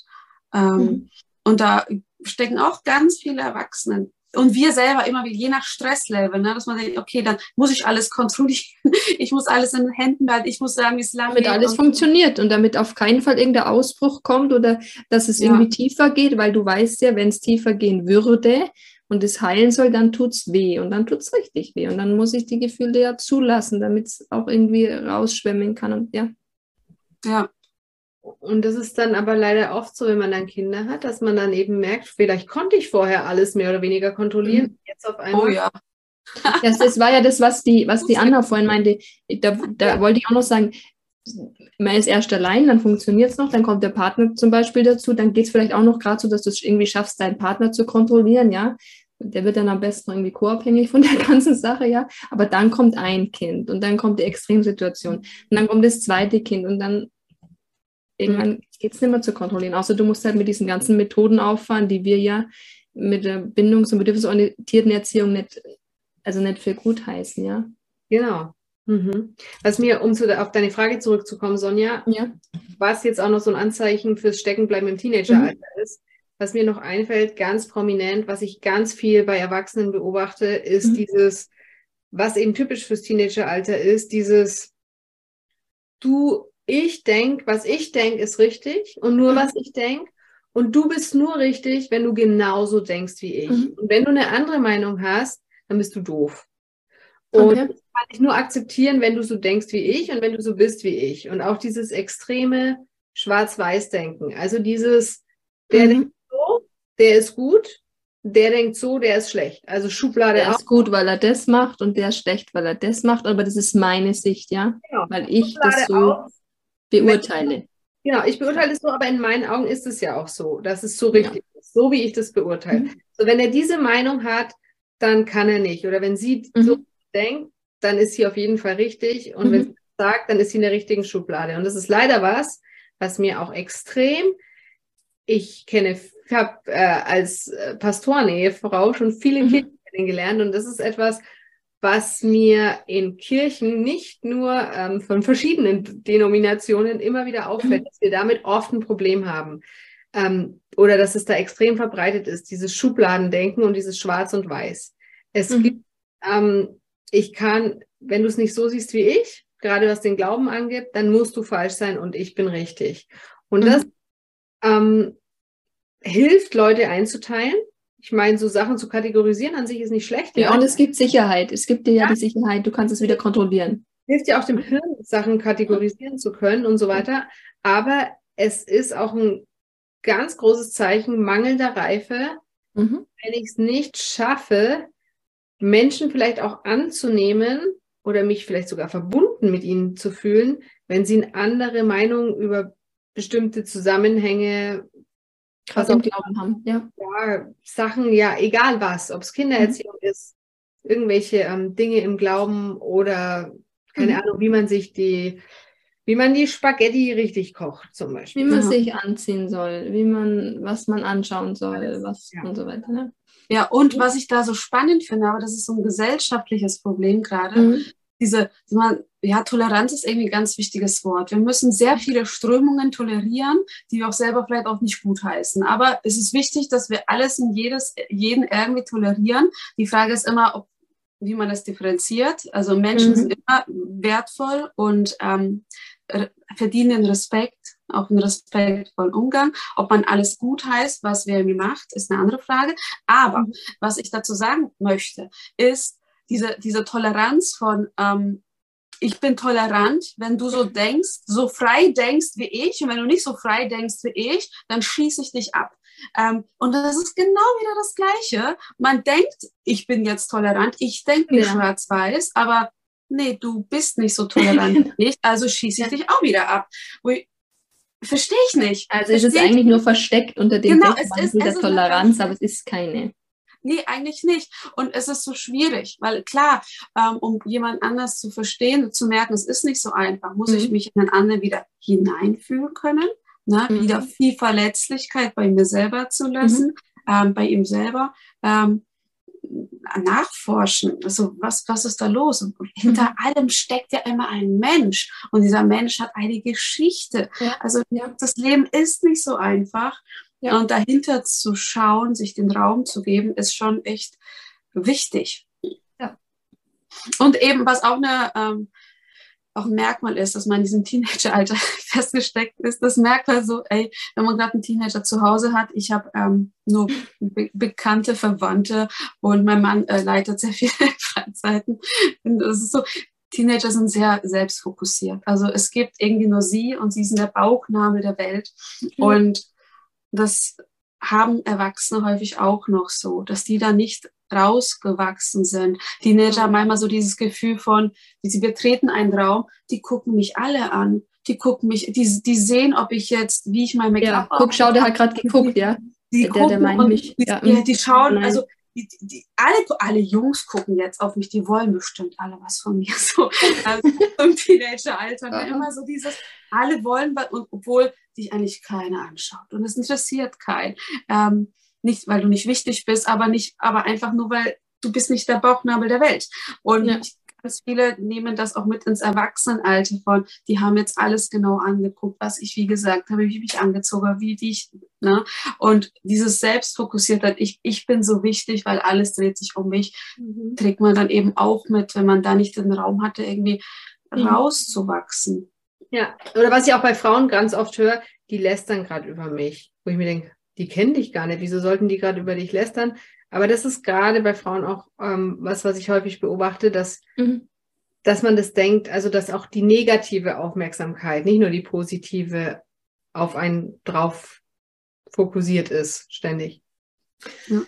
Ähm, mhm. Und da stecken auch ganz viele Erwachsene und wir selber immer wieder, je nach Stresslevel, ne, dass man denkt, okay, dann muss ich alles kontrollieren, ich muss alles in den Händen halten, ich muss sagen, wie es lang Damit alles funktioniert und damit auf keinen Fall irgendein Ausbruch kommt oder dass es ja. irgendwie tiefer geht, weil du weißt ja, wenn es tiefer gehen würde und es heilen soll, dann tut es weh und dann tut es richtig weh und dann muss ich die Gefühle ja zulassen, damit es auch irgendwie rausschwemmen kann und ja. Ja, und das ist dann aber leider oft so, wenn man dann Kinder hat, dass man dann eben merkt, vielleicht konnte ich vorher alles mehr oder weniger kontrollieren. Mhm. Jetzt auf einmal. Oh ja. Das, das war ja das, was die, was die Anna vorhin meinte. Da, da wollte ich auch noch sagen, man ist erst allein, dann funktioniert es noch, dann kommt der Partner zum Beispiel dazu, dann geht es vielleicht auch noch gerade so, dass du es irgendwie schaffst, deinen Partner zu kontrollieren, ja. der wird dann am besten irgendwie co-abhängig von der ganzen Sache, ja. Aber dann kommt ein Kind und dann kommt die Extremsituation und dann kommt das zweite Kind und dann irgendwann geht es nicht mehr zu kontrollieren. Außer du musst halt mit diesen ganzen Methoden auffahren, die wir ja mit der bindungs- und bedürfnisorientierten Erziehung nicht, also nicht für gut heißen, ja. Genau. Mhm. Was mir, um zu, auf deine Frage zurückzukommen, Sonja, ja. was jetzt auch noch so ein Anzeichen fürs Steckenbleiben im Teenageralter mhm. ist, was mir noch einfällt, ganz prominent, was ich ganz viel bei Erwachsenen beobachte, ist mhm. dieses, was eben typisch fürs Teenageralter ist, dieses, du, ich denke, was ich denke, ist richtig und nur mhm. was ich denke. Und du bist nur richtig, wenn du genauso denkst wie ich. Mhm. Und wenn du eine andere Meinung hast, dann bist du doof. Und okay. das kann ich nur akzeptieren, wenn du so denkst wie ich und wenn du so bist wie ich. Und auch dieses extreme Schwarz-Weiß-Denken. Also dieses, der mhm. denkt so, der ist gut, der denkt so, der ist schlecht. Also Schublade Der auch. ist gut, weil er das macht und der ist schlecht, weil er das macht. Aber das ist meine Sicht, ja. Genau. Weil ich Schublade das so auch. Beurteile. Genau, ich beurteile es so, aber in meinen Augen ist es ja auch so, dass es so richtig ja. ist, so wie ich das beurteile. Mhm. So, wenn er diese Meinung hat, dann kann er nicht. Oder wenn sie mhm. so denkt, dann ist sie auf jeden Fall richtig. Und mhm. wenn sie sagt, dann ist sie in der richtigen Schublade. Und das ist leider was, was mir auch extrem, ich kenne, ich habe äh, als äh, Pastorenehefrau schon viele mhm. Kinder kennengelernt und das ist etwas, was mir in Kirchen nicht nur ähm, von verschiedenen Denominationen immer wieder auffällt, mhm. dass wir damit oft ein Problem haben. Ähm, oder dass es da extrem verbreitet ist, dieses Schubladendenken und dieses Schwarz und Weiß. Es mhm. gibt ähm, ich kann, wenn du es nicht so siehst wie ich, gerade was den Glauben angeht, dann musst du falsch sein und ich bin richtig. Und mhm. das ähm, hilft, Leute einzuteilen. Ich meine, so Sachen zu kategorisieren an sich ist nicht schlecht. Ja, und es gibt Sicherheit. Es gibt dir ja, ja die Sicherheit, du kannst es wieder kontrollieren. Hilft ja auch dem Hirn, Sachen kategorisieren zu können und so weiter. Aber es ist auch ein ganz großes Zeichen mangelnder Reife, mhm. wenn ich es nicht schaffe, Menschen vielleicht auch anzunehmen oder mich vielleicht sogar verbunden mit ihnen zu fühlen, wenn sie eine andere Meinung über bestimmte Zusammenhänge was auch Glauben haben. Ja. ja, Sachen, ja, egal was, ob es Kindererziehung mhm. ist, irgendwelche ähm, Dinge im Glauben oder keine mhm. Ahnung, wie man sich die, wie man die Spaghetti richtig kocht, zum Beispiel. Wie man ja. sich anziehen soll, wie man, was man anschauen soll, was ja. und so weiter. Ne? Ja, und was ich da so spannend finde, aber das ist so ein gesellschaftliches Problem gerade, mhm. Diese, ja, Toleranz ist irgendwie ein ganz wichtiges Wort. Wir müssen sehr viele Strömungen tolerieren, die wir auch selber vielleicht auch nicht gut heißen. Aber es ist wichtig, dass wir alles und jedes, jeden irgendwie tolerieren. Die Frage ist immer, ob wie man das differenziert. Also Menschen mhm. sind immer wertvoll und ähm, verdienen Respekt, auch einen respektvollen Umgang. Ob man alles gut heißt, was wer mir macht, ist eine andere Frage. Aber mhm. was ich dazu sagen möchte, ist diese, diese Toleranz von, ähm, ich bin tolerant, wenn du so denkst, so frei denkst wie ich. Und wenn du nicht so frei denkst wie ich, dann schieße ich dich ab. Ähm, und das ist genau wieder das Gleiche. Man denkt, ich bin jetzt tolerant, ich denke nicht ja. schwarz-weiß, aber nee, du bist nicht so tolerant nicht, also schieße ich dich auch wieder ab. Verstehe ich nicht. Also Versteh ist es eigentlich nur versteckt unter dem genau, es ist, der Toleranz, aber es ist keine. Nee, eigentlich nicht. Und es ist so schwierig, weil klar, ähm, um jemand anders zu verstehen und zu merken, es ist nicht so einfach, muss mhm. ich mich in den anderen wieder hineinfühlen können, ne? Mhm. wieder viel Verletzlichkeit bei mir selber zu lassen, mhm. ähm, bei ihm selber. Ähm, nachforschen. Also was, was ist da los? Und hinter mhm. allem steckt ja immer ein Mensch und dieser Mensch hat eine Geschichte. Ja. Also das Leben ist nicht so einfach. Ja. Und dahinter zu schauen, sich den Raum zu geben, ist schon echt wichtig. Ja. Und eben, was auch eine ähm, auch ein Merkmal ist, dass man in diesem Teenageralter festgesteckt ist. Das merkt man so, ey, wenn man gerade einen Teenager zu Hause hat. Ich habe ähm, nur be bekannte Verwandte und mein Mann äh, leitet sehr viele Freizeiten. Und das ist so, Teenager sind sehr selbstfokussiert. Also es gibt irgendwie nur sie und sie sind der Bauchnabel der Welt. Mhm. Und das haben Erwachsene häufig auch noch so, dass die da nicht rausgewachsen sind. Teenager haben manchmal so dieses Gefühl von, sie betreten einen Raum, die gucken mich alle an. Die gucken mich, die, die sehen, ob ich jetzt, wie ich mein Make-up. Ja, guck, schau, der hat gerade geguckt, ja. Die, der, der, der meint mich. Die, ja. die, schauen, Nein. also die, die, alle, alle Jungs gucken jetzt auf mich, die wollen bestimmt alle was von mir. So also im Teenageralter. Ja. Immer so dieses, alle wollen was, und obwohl dich eigentlich keiner anschaut. Und es interessiert keinen. Ähm, nicht, weil du nicht wichtig bist, aber nicht, aber einfach nur, weil du bist nicht der Bauchnabel der Welt. Und ja. ich ganz viele nehmen das auch mit ins Erwachsenenalter von, die haben jetzt alles genau angeguckt, was ich, wie gesagt habe, wie ich mich angezogen habe, wie ich, ne? Und dieses Selbstfokussiertheit, ich, ich bin so wichtig, weil alles dreht sich um mich, mhm. trägt man dann eben auch mit, wenn man da nicht den Raum hatte, irgendwie mhm. rauszuwachsen. Ja, oder was ich auch bei Frauen ganz oft höre, die lästern gerade über mich, wo ich mir denke, die kennen dich gar nicht, wieso sollten die gerade über dich lästern? Aber das ist gerade bei Frauen auch ähm, was, was ich häufig beobachte, dass, mhm. dass man das denkt, also dass auch die negative Aufmerksamkeit, nicht nur die positive, auf einen drauf fokussiert ist, ständig. Ja.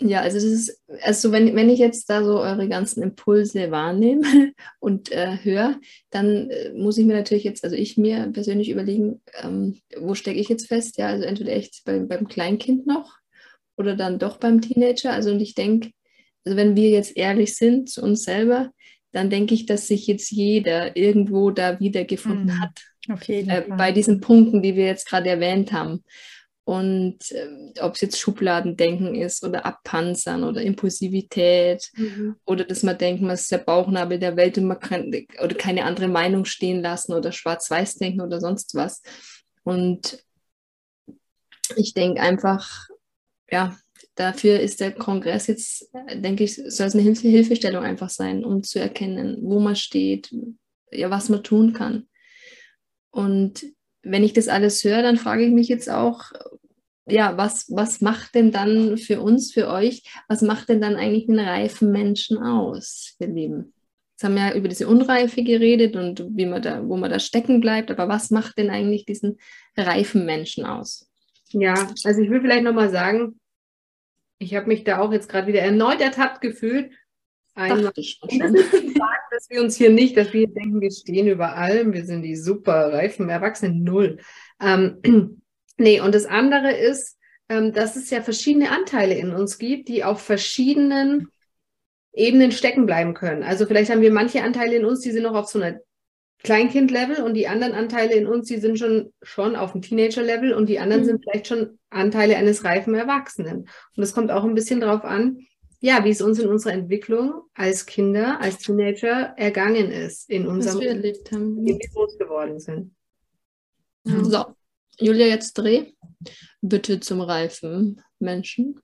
Ja, also das ist, also wenn, wenn ich jetzt da so eure ganzen Impulse wahrnehme und äh, höre, dann äh, muss ich mir natürlich jetzt, also ich mir persönlich überlegen, ähm, wo stecke ich jetzt fest? Ja, also entweder echt beim, beim Kleinkind noch oder dann doch beim Teenager. Also und ich denke, also wenn wir jetzt ehrlich sind zu uns selber, dann denke ich, dass sich jetzt jeder irgendwo da wiedergefunden mhm. hat. Auf jeden äh, Fall. Bei diesen Punkten, die wir jetzt gerade erwähnt haben. Und äh, ob es jetzt Schubladendenken ist oder Abpanzern oder Impulsivität mhm. oder dass man denkt, man ist der Bauchnabel der Welt und man kann oder keine andere Meinung stehen lassen oder schwarz-weiß denken oder sonst was. Und ich denke einfach, ja, dafür ist der Kongress jetzt, denke ich, soll es eine Hilfe Hilfestellung einfach sein, um zu erkennen, wo man steht, ja, was man tun kann. Und wenn ich das alles höre, dann frage ich mich jetzt auch, ja, was, was macht denn dann für uns, für euch, was macht denn dann eigentlich einen reifen Menschen aus, ihr Lieben? Jetzt haben wir ja über diese Unreife geredet und wie man da, wo man da stecken bleibt, aber was macht denn eigentlich diesen reifen Menschen aus? Ja, also ich will vielleicht nochmal sagen, ich habe mich da auch jetzt gerade wieder erneut ertappt gefühlt. Einmal, ich schon. dass wir uns hier nicht, dass wir denken, wir stehen über allem, wir sind die super reifen Erwachsenen, null. Ähm, nee, und das andere ist, ähm, dass es ja verschiedene Anteile in uns gibt, die auf verschiedenen Ebenen stecken bleiben können. Also vielleicht haben wir manche Anteile in uns, die sind noch auf so einer Kleinkind-Level und die anderen Anteile in uns, die sind schon, schon auf dem Teenager-Level und die anderen mhm. sind vielleicht schon Anteile eines reifen Erwachsenen. Und es kommt auch ein bisschen darauf an, ja, wie es uns in unserer Entwicklung als Kinder, als Teenager ergangen ist, in unserem, Was wir erlebt haben. wie wir groß geworden sind. Ja. So, Julia, jetzt dreh bitte zum reifen Menschen.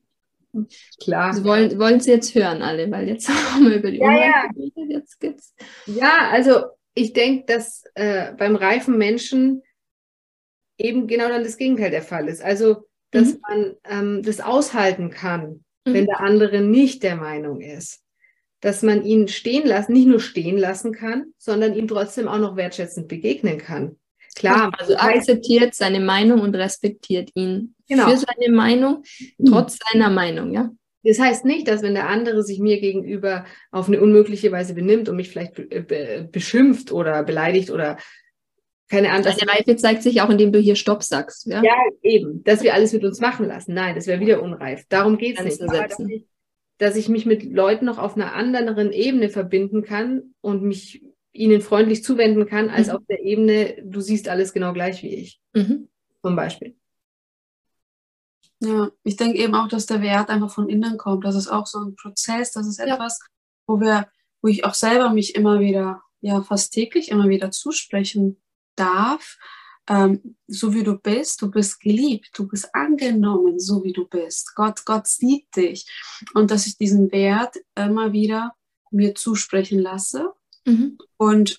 Klar. Sie wollen, wollen Sie jetzt hören, alle, weil jetzt haben wir über die ja, ja. Jetzt geht's. Ja, also ich denke, dass äh, beim reifen Menschen eben genau dann das Gegenteil der Fall ist. Also, dass mhm. man ähm, das aushalten kann, mhm. wenn der andere nicht der Meinung ist. Dass man ihn stehen lassen, nicht nur stehen lassen kann, sondern ihm trotzdem auch noch wertschätzend begegnen kann. Klar. Also akzeptiert seine Meinung und respektiert ihn genau. für seine Meinung, trotz mhm. seiner Meinung, ja. Das heißt nicht, dass wenn der andere sich mir gegenüber auf eine unmögliche Weise benimmt und mich vielleicht beschimpft oder beleidigt oder keine Ahnung. Deine Reife zeigt sich auch, indem du hier Stopp sagst. Ja, ja eben, dass wir alles mit uns machen lassen. Nein, das wäre wieder unreif. Darum geht es nicht. Dass, ich, dass ich mich mit Leuten noch auf einer anderen Ebene verbinden kann und mich ihnen freundlich zuwenden kann, als mhm. auf der Ebene, du siehst alles genau gleich wie ich. Mhm. Zum Beispiel. Ja, ich denke eben auch, dass der Wert einfach von innen kommt. Das ist auch so ein Prozess, das ist etwas, ja. wo wir, wo ich auch selber mich immer wieder, ja, fast täglich immer wieder zusprechen darf. Ähm, so wie du bist, du bist geliebt, du bist angenommen, so wie du bist. Gott, Gott sieht dich. Und dass ich diesen Wert immer wieder mir zusprechen lasse mhm. und,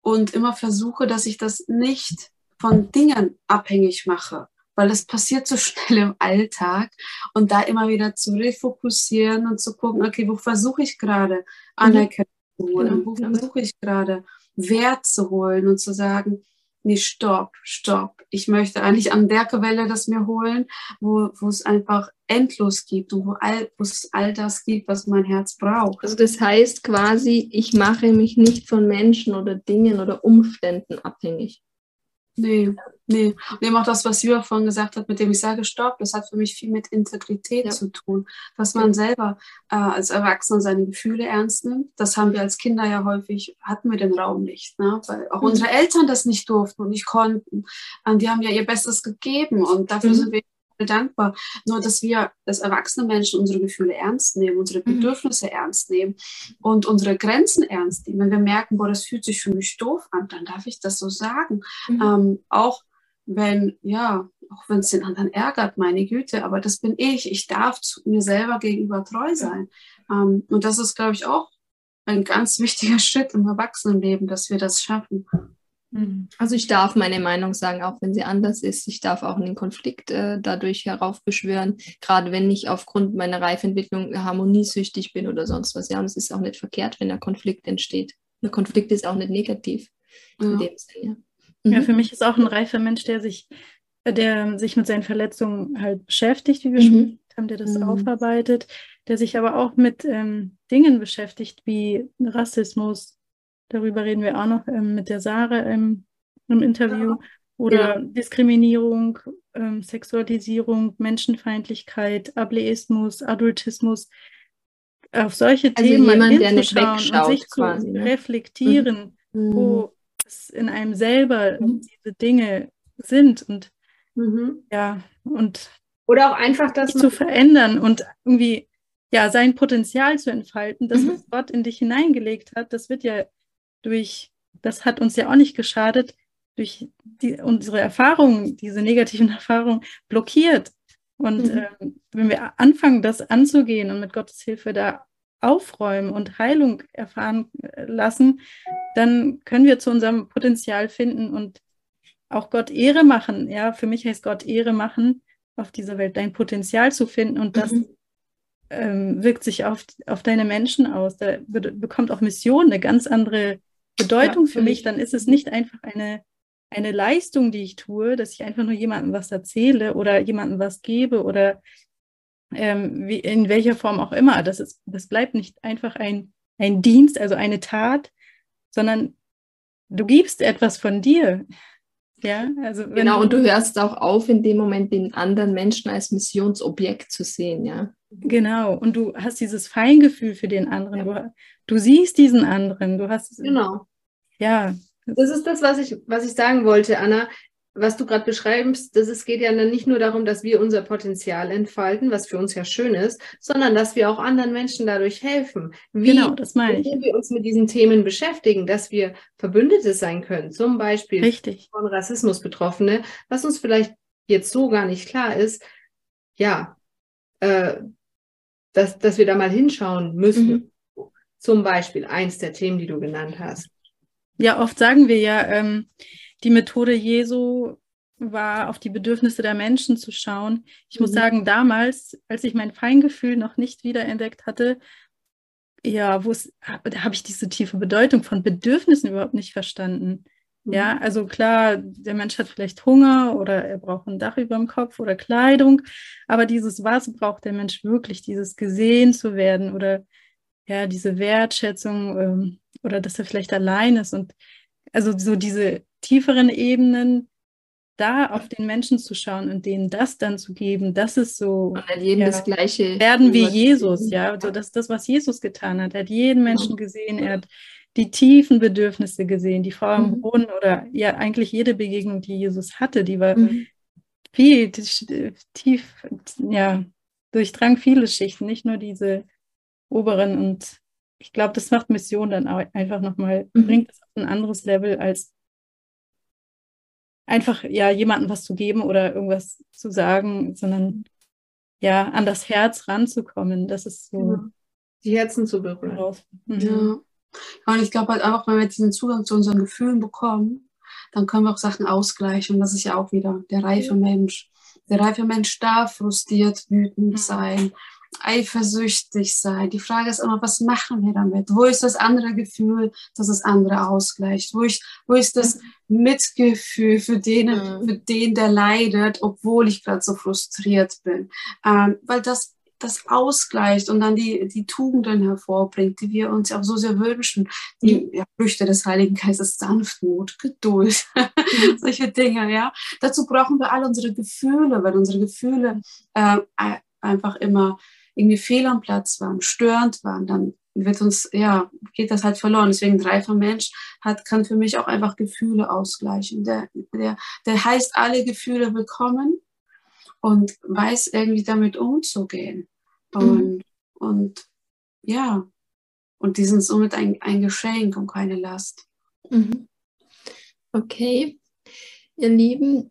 und immer versuche, dass ich das nicht von Dingen abhängig mache weil es passiert so schnell im Alltag und da immer wieder zu refokussieren und zu gucken, okay, wo versuche ich gerade mhm. Anerkennung zu holen, genau, wo genau. versuche ich gerade Wert zu holen und zu sagen, nee, stopp, stopp. Ich möchte eigentlich an der Quelle das mir holen, wo, wo es einfach endlos gibt und wo, all, wo es all das gibt, was mein Herz braucht. Also das heißt quasi, ich mache mich nicht von Menschen oder Dingen oder Umständen abhängig. Nee, nee. Und eben auch das, was Jürgen vorhin gesagt hat, mit dem ich sage, stopp, das hat für mich viel mit Integrität ja. zu tun. Dass man selber äh, als Erwachsener seine Gefühle ernst nimmt. Das haben wir als Kinder ja häufig, hatten wir den Raum nicht. Ne? Weil auch mhm. unsere Eltern das nicht durften und nicht konnten. Und die haben ja ihr Bestes gegeben und dafür mhm. sind wir dankbar. Nur, dass wir als erwachsene Menschen unsere Gefühle ernst nehmen, unsere mhm. Bedürfnisse mhm. ernst nehmen und unsere Grenzen ernst nehmen. Wenn wir merken, boah, das fühlt sich für mich doof an, dann darf ich das so sagen. Mhm. Ähm, auch wenn, ja, auch wenn es den anderen ärgert, meine Güte, aber das bin ich. Ich darf mir selber gegenüber treu sein. Ähm, und das ist, glaube ich, auch ein ganz wichtiger Schritt im Erwachsenenleben, dass wir das schaffen. Mhm. Also ich darf meine Meinung sagen, auch wenn sie anders ist. Ich darf auch einen Konflikt äh, dadurch heraufbeschwören, gerade wenn ich aufgrund meiner Reifentwicklung harmoniesüchtig bin oder sonst was. Ja, und es ist auch nicht verkehrt, wenn der Konflikt entsteht. Der Konflikt ist auch nicht negativ in dem Sinne. Mhm. Ja, für mich ist auch ein reifer Mensch, der sich, der sich mit seinen Verletzungen halt beschäftigt, wie wir mhm. haben, der das mhm. aufarbeitet, der sich aber auch mit ähm, Dingen beschäftigt wie Rassismus, Darüber reden wir auch noch ähm, mit der Sarah im, im Interview. Oder ja. Diskriminierung, ähm, Sexualisierung, Menschenfeindlichkeit, Ableismus, Adultismus. Auf solche also Themen jemand, hinzuschauen und sich quasi, zu ne? reflektieren, mhm. wo es in einem selber mhm. diese Dinge sind und mhm. ja, und oder auch einfach das zu verändern und irgendwie ja sein Potenzial zu entfalten, das, was mhm. Gott in dich hineingelegt hat, das wird ja durch, das hat uns ja auch nicht geschadet, durch die, unsere Erfahrungen, diese negativen Erfahrungen blockiert. Und mhm. äh, wenn wir anfangen, das anzugehen und mit Gottes Hilfe da aufräumen und Heilung erfahren äh, lassen, dann können wir zu unserem Potenzial finden und auch Gott Ehre machen. Ja, für mich heißt Gott Ehre machen, auf dieser Welt dein Potenzial zu finden und das mhm. ähm, wirkt sich auf, auf deine Menschen aus. Da bekommt auch Mission eine ganz andere Bedeutung ja, für mich, dann ist es nicht einfach eine, eine Leistung, die ich tue, dass ich einfach nur jemandem was erzähle oder jemandem was gebe oder ähm, wie, in welcher Form auch immer. Das, ist, das bleibt nicht einfach ein, ein Dienst, also eine Tat, sondern du gibst etwas von dir. Ja, also genau, und du hörst auch auf, in dem Moment den anderen Menschen als Missionsobjekt zu sehen, ja. Genau, und du hast dieses Feingefühl für den anderen. Ja. Du, du, siehst diesen anderen. Du hast genau. Ja. Das ist das, was ich, was ich sagen wollte, Anna. Was du gerade beschreibst, dass es geht ja dann nicht nur darum, dass wir unser Potenzial entfalten, was für uns ja schön ist, sondern dass wir auch anderen Menschen dadurch helfen. Wie, genau, das meine ich. Wir uns mit diesen Themen beschäftigen, dass wir Verbündete sein können, zum Beispiel Richtig. von Rassismus Betroffene, was uns vielleicht jetzt so gar nicht klar ist. Ja, äh, dass, dass wir da mal hinschauen müssen. Mhm. Zum Beispiel eins der Themen, die du genannt hast. Ja, oft sagen wir ja, ähm, die Methode Jesu war, auf die Bedürfnisse der Menschen zu schauen. Ich mhm. muss sagen, damals, als ich mein Feingefühl noch nicht wiederentdeckt hatte, ja, wo da habe ich diese tiefe Bedeutung von Bedürfnissen überhaupt nicht verstanden. Ja, mhm. also klar, der Mensch hat vielleicht Hunger oder er braucht ein Dach über dem Kopf oder Kleidung, aber dieses was braucht der Mensch wirklich, dieses gesehen zu werden oder ja, diese Wertschätzung ähm, oder dass er vielleicht allein ist und also so diese tieferen Ebenen da auf den Menschen zu schauen und denen das dann zu geben, das ist so. Und jedem ja, das Gleiche. Werden wie Jesus, ja. Also das das, was Jesus getan hat. Er hat jeden Menschen gesehen, er hat die tiefen Bedürfnisse gesehen. Die Frau am. Brunnen oder ja, eigentlich jede Begegnung, die Jesus hatte, die war mhm. viel tief, ja, durchdrang viele Schichten, nicht nur diese oberen. Und ich glaube, das macht Mission dann auch einfach nochmal, mhm. bringt es auf ein anderes Level als einfach ja jemandem was zu geben oder irgendwas zu sagen, sondern ja an das Herz ranzukommen. Das ist so. Genau. Die Herzen zu berühren. Mhm. Ja. Ja, und ich glaube halt einfach, wenn wir diesen Zugang zu unseren Gefühlen bekommen, dann können wir auch Sachen ausgleichen. Und das ist ja auch wieder der reife Mensch. Der reife Mensch darf frustriert, wütend mhm. sein, eifersüchtig sein. Die Frage ist immer, was machen wir damit? Wo ist das andere Gefühl, das das andere ausgleicht? Wo, ich, wo ist das mhm. Mitgefühl für den, mhm. für den, der leidet, obwohl ich gerade so frustriert bin? Ähm, weil das das ausgleicht und dann die, die Tugenden hervorbringt, die wir uns auch so sehr wünschen. Die ja, Früchte des Heiligen Geistes, Sanftmut, Geduld, solche Dinge, ja. Dazu brauchen wir all unsere Gefühle, weil unsere Gefühle äh, einfach immer irgendwie fehl am Platz waren, störend waren, dann wird uns, ja, geht das halt verloren. Deswegen ein reifer Mensch hat, kann für mich auch einfach Gefühle ausgleichen. Der, der, der heißt alle Gefühle willkommen und weiß irgendwie damit umzugehen. Und, mhm. und ja, und die sind somit ein, ein Geschenk und keine Last. Mhm. Okay, ihr Lieben,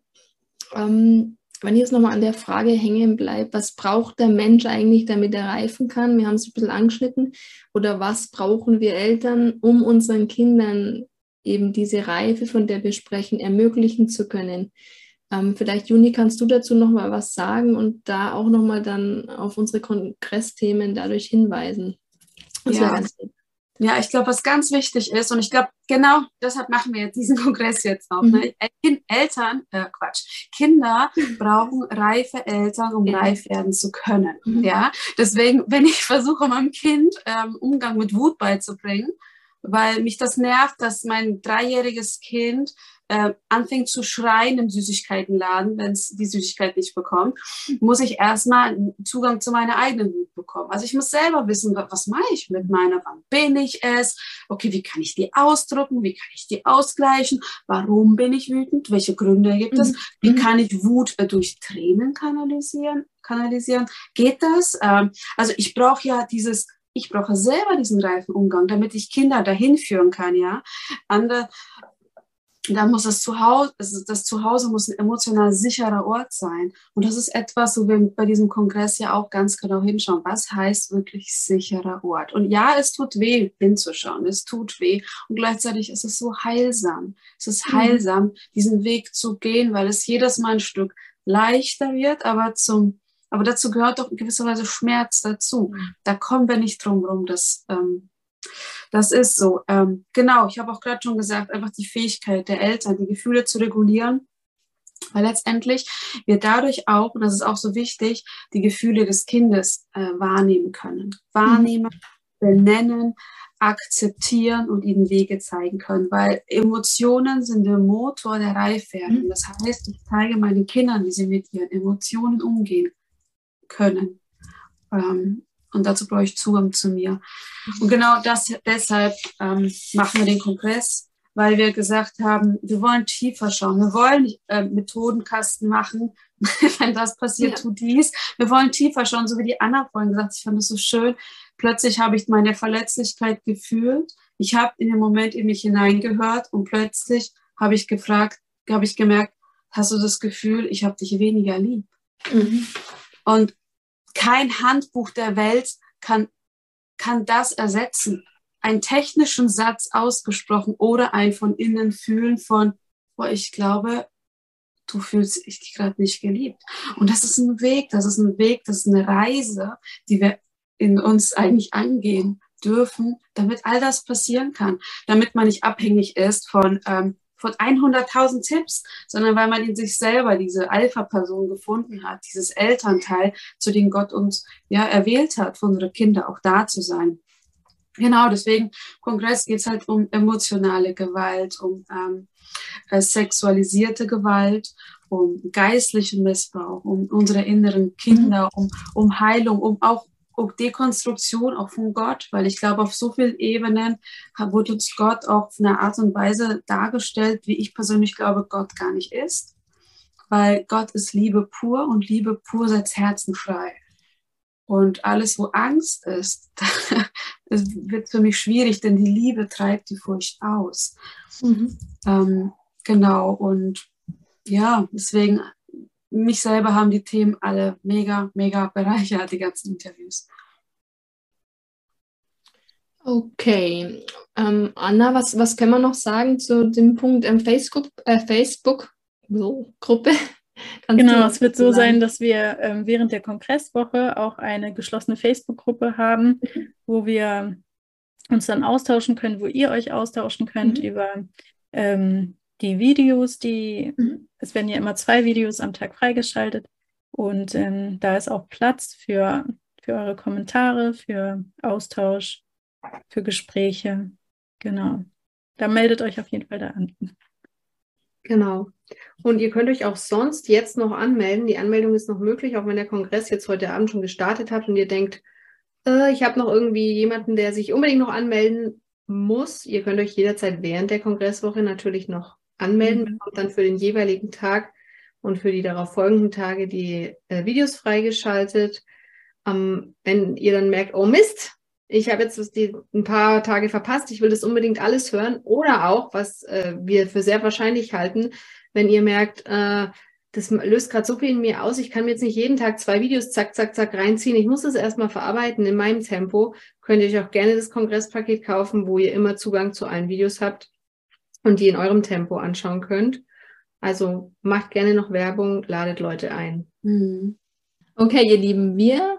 ähm, wenn ich jetzt nochmal an der Frage hängen bleibe, was braucht der Mensch eigentlich, damit er reifen kann? Wir haben es ein bisschen angeschnitten. Oder was brauchen wir Eltern, um unseren Kindern eben diese Reife, von der wir sprechen, ermöglichen zu können? Ähm, vielleicht, Juni, kannst du dazu nochmal was sagen und da auch nochmal dann auf unsere Kongressthemen dadurch hinweisen? Das ja. ganz Ja, ich glaube, was ganz wichtig ist, und ich glaube, genau deshalb machen wir jetzt diesen Kongress jetzt auch. Ne? Mhm. Ne? Eltern, äh, Quatsch, Kinder brauchen reife Eltern, um ja. reif werden zu können. Mhm. Ja, deswegen, wenn ich versuche, meinem Kind ähm, Umgang mit Wut beizubringen, weil mich das nervt, dass mein dreijähriges Kind äh, anfängt zu schreien im Süßigkeitenladen, wenn es die Süßigkeit nicht bekommt, muss ich erstmal Zugang zu meiner eigenen Wut bekommen. Also ich muss selber wissen, was mache ich mit meiner, wann bin ich es? Okay, wie kann ich die ausdrücken? Wie kann ich die ausgleichen? Warum bin ich wütend? Welche Gründe gibt es? Mhm. Wie mhm. kann ich Wut äh, durch Tränen kanalisieren? kanalisieren? Geht das? Ähm, also ich brauche ja dieses ich brauche selber diesen reifen Umgang, damit ich Kinder dahin führen kann, ja. Andere, dann muss das Zuhause, das Zuhause muss ein emotional sicherer Ort sein. Und das ist etwas, wo wir bei diesem Kongress ja auch ganz genau hinschauen. Was heißt wirklich sicherer Ort? Und ja, es tut weh, hinzuschauen. Es tut weh. Und gleichzeitig ist es so heilsam. Es ist mhm. heilsam, mhm. diesen Weg zu gehen, weil es jedes Mal ein Stück leichter wird, aber zum, aber dazu gehört doch in gewisser Weise Schmerz dazu. Mhm. Da kommen wir nicht drum rum, das ähm, das ist so. Ähm, genau, ich habe auch gerade schon gesagt, einfach die Fähigkeit der Eltern, die Gefühle zu regulieren. Weil letztendlich wir dadurch auch, und das ist auch so wichtig, die Gefühle des Kindes äh, wahrnehmen können. Wahrnehmen, mhm. benennen, akzeptieren und ihnen Wege zeigen können. Weil Emotionen sind der Motor der Reifwerdung. Mhm. Das heißt, ich zeige meinen Kindern, wie sie mit ihren Emotionen umgehen können. Ähm, und dazu brauche ich Zugang zu mir. Und genau das, deshalb ähm, machen wir den Kongress, weil wir gesagt haben, wir wollen tiefer schauen. Wir wollen äh, Methodenkasten machen. Wenn das passiert, ja. tu dies. Wir wollen tiefer schauen, so wie die Anna vorhin gesagt hat. Ich fand es so schön. Plötzlich habe ich meine Verletzlichkeit gefühlt. Ich habe in dem Moment in mich hineingehört und plötzlich habe ich gefragt, habe ich gemerkt, hast du das Gefühl, ich habe dich weniger lieb? Mhm. Und kein Handbuch der Welt kann, kann das ersetzen. Einen technischen Satz ausgesprochen oder ein von innen fühlen von, boah, ich glaube, du fühlst dich gerade nicht geliebt. Und das ist ein Weg, das ist ein Weg, das ist eine Reise, die wir in uns eigentlich angehen dürfen, damit all das passieren kann, damit man nicht abhängig ist von ähm, von 100.000 Tipps, sondern weil man in sich selber diese Alpha-Person gefunden hat, dieses Elternteil, zu dem Gott uns ja erwählt hat, für unsere Kinder auch da zu sein. Genau, deswegen Kongress geht es halt um emotionale Gewalt, um ähm, äh, sexualisierte Gewalt, um geistlichen Missbrauch, um unsere inneren Kinder, um, um Heilung, um auch Dekonstruktion auch von Gott, weil ich glaube, auf so vielen Ebenen wurde uns Gott auch auf eine Art und Weise dargestellt, wie ich persönlich glaube, Gott gar nicht ist. Weil Gott ist Liebe pur und Liebe pur setzt Herzen frei. Und alles, wo Angst ist, das wird für mich schwierig, denn die Liebe treibt die Furcht aus. Mhm. Ähm, genau, und ja, deswegen mich selber haben die Themen alle mega, mega bereichert, die ganzen Interviews. Okay. Ähm, Anna, was, was können wir noch sagen zu dem Punkt ähm, Facebook, äh, Facebook so, Gruppe? genau, es wird so sein, dass wir ähm, während der Kongresswoche auch eine geschlossene Facebook-Gruppe haben, mhm. wo wir uns dann austauschen können, wo ihr euch austauschen könnt mhm. über ähm, die Videos, die, mhm. Es werden ja immer zwei Videos am Tag freigeschaltet und ähm, da ist auch Platz für, für eure Kommentare, für Austausch, für Gespräche. Genau. Da meldet euch auf jeden Fall da an. Genau. Und ihr könnt euch auch sonst jetzt noch anmelden. Die Anmeldung ist noch möglich, auch wenn der Kongress jetzt heute Abend schon gestartet hat und ihr denkt, äh, ich habe noch irgendwie jemanden, der sich unbedingt noch anmelden muss. Ihr könnt euch jederzeit während der Kongresswoche natürlich noch anmelden, mhm. bekommt dann für den jeweiligen Tag und für die darauf folgenden Tage die äh, Videos freigeschaltet. Ähm, wenn ihr dann merkt, oh Mist, ich habe jetzt die, ein paar Tage verpasst, ich will das unbedingt alles hören. Oder auch, was äh, wir für sehr wahrscheinlich halten, wenn ihr merkt, äh, das löst gerade so viel in mir aus, ich kann mir jetzt nicht jeden Tag zwei Videos zack, zack, zack reinziehen. Ich muss das erstmal verarbeiten in meinem Tempo. Könnt ihr euch auch gerne das Kongresspaket kaufen, wo ihr immer Zugang zu allen Videos habt und die in eurem Tempo anschauen könnt. Also macht gerne noch Werbung, ladet Leute ein. Mhm. Okay, ihr Lieben, wir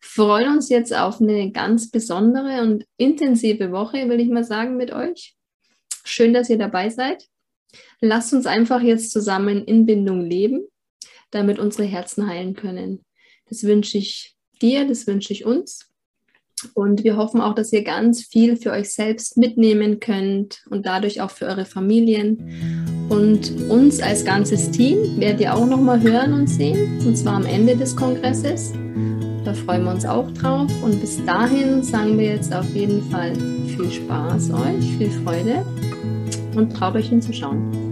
freuen uns jetzt auf eine ganz besondere und intensive Woche, will ich mal sagen, mit euch. Schön, dass ihr dabei seid. Lasst uns einfach jetzt zusammen in Bindung leben, damit unsere Herzen heilen können. Das wünsche ich dir, das wünsche ich uns. Und wir hoffen auch, dass ihr ganz viel für euch selbst mitnehmen könnt und dadurch auch für eure Familien. Und uns als ganzes Team werdet ihr auch nochmal hören und sehen, und zwar am Ende des Kongresses. Da freuen wir uns auch drauf. Und bis dahin sagen wir jetzt auf jeden Fall viel Spaß euch, viel Freude und traut euch hinzuschauen.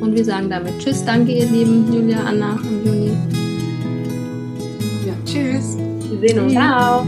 Und wir sagen damit Tschüss, danke ihr Lieben, Julia, Anna und Juni. Ja, tschüss. Wir sehen uns. Ciao.